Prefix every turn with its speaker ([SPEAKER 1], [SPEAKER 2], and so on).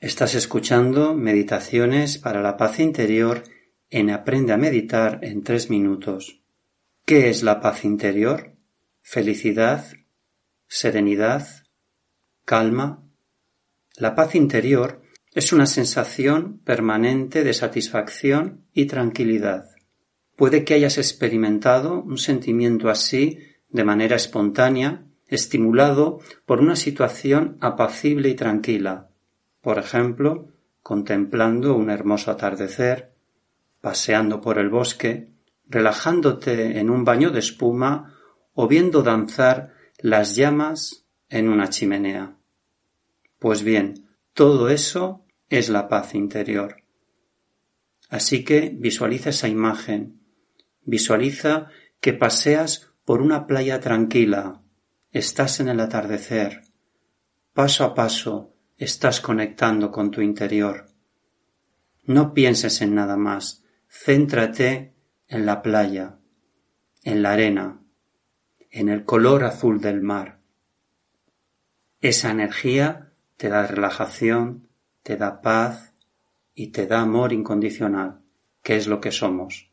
[SPEAKER 1] Estás escuchando Meditaciones para la Paz Interior en Aprende a Meditar en tres minutos. ¿Qué es la paz interior? Felicidad, serenidad, calma. La paz interior es una sensación permanente de satisfacción y tranquilidad. Puede que hayas experimentado un sentimiento así de manera espontánea, estimulado por una situación apacible y tranquila, por ejemplo, contemplando un hermoso atardecer, paseando por el bosque, relajándote en un baño de espuma o viendo danzar las llamas en una chimenea. Pues bien, todo eso es la paz interior. Así que visualiza esa imagen, visualiza que paseas por una playa tranquila, estás en el atardecer, paso a paso estás conectando con tu interior. No pienses en nada más, céntrate en la playa, en la arena, en el color azul del mar. Esa energía te da relajación, te da paz y te da amor incondicional, que es lo que somos.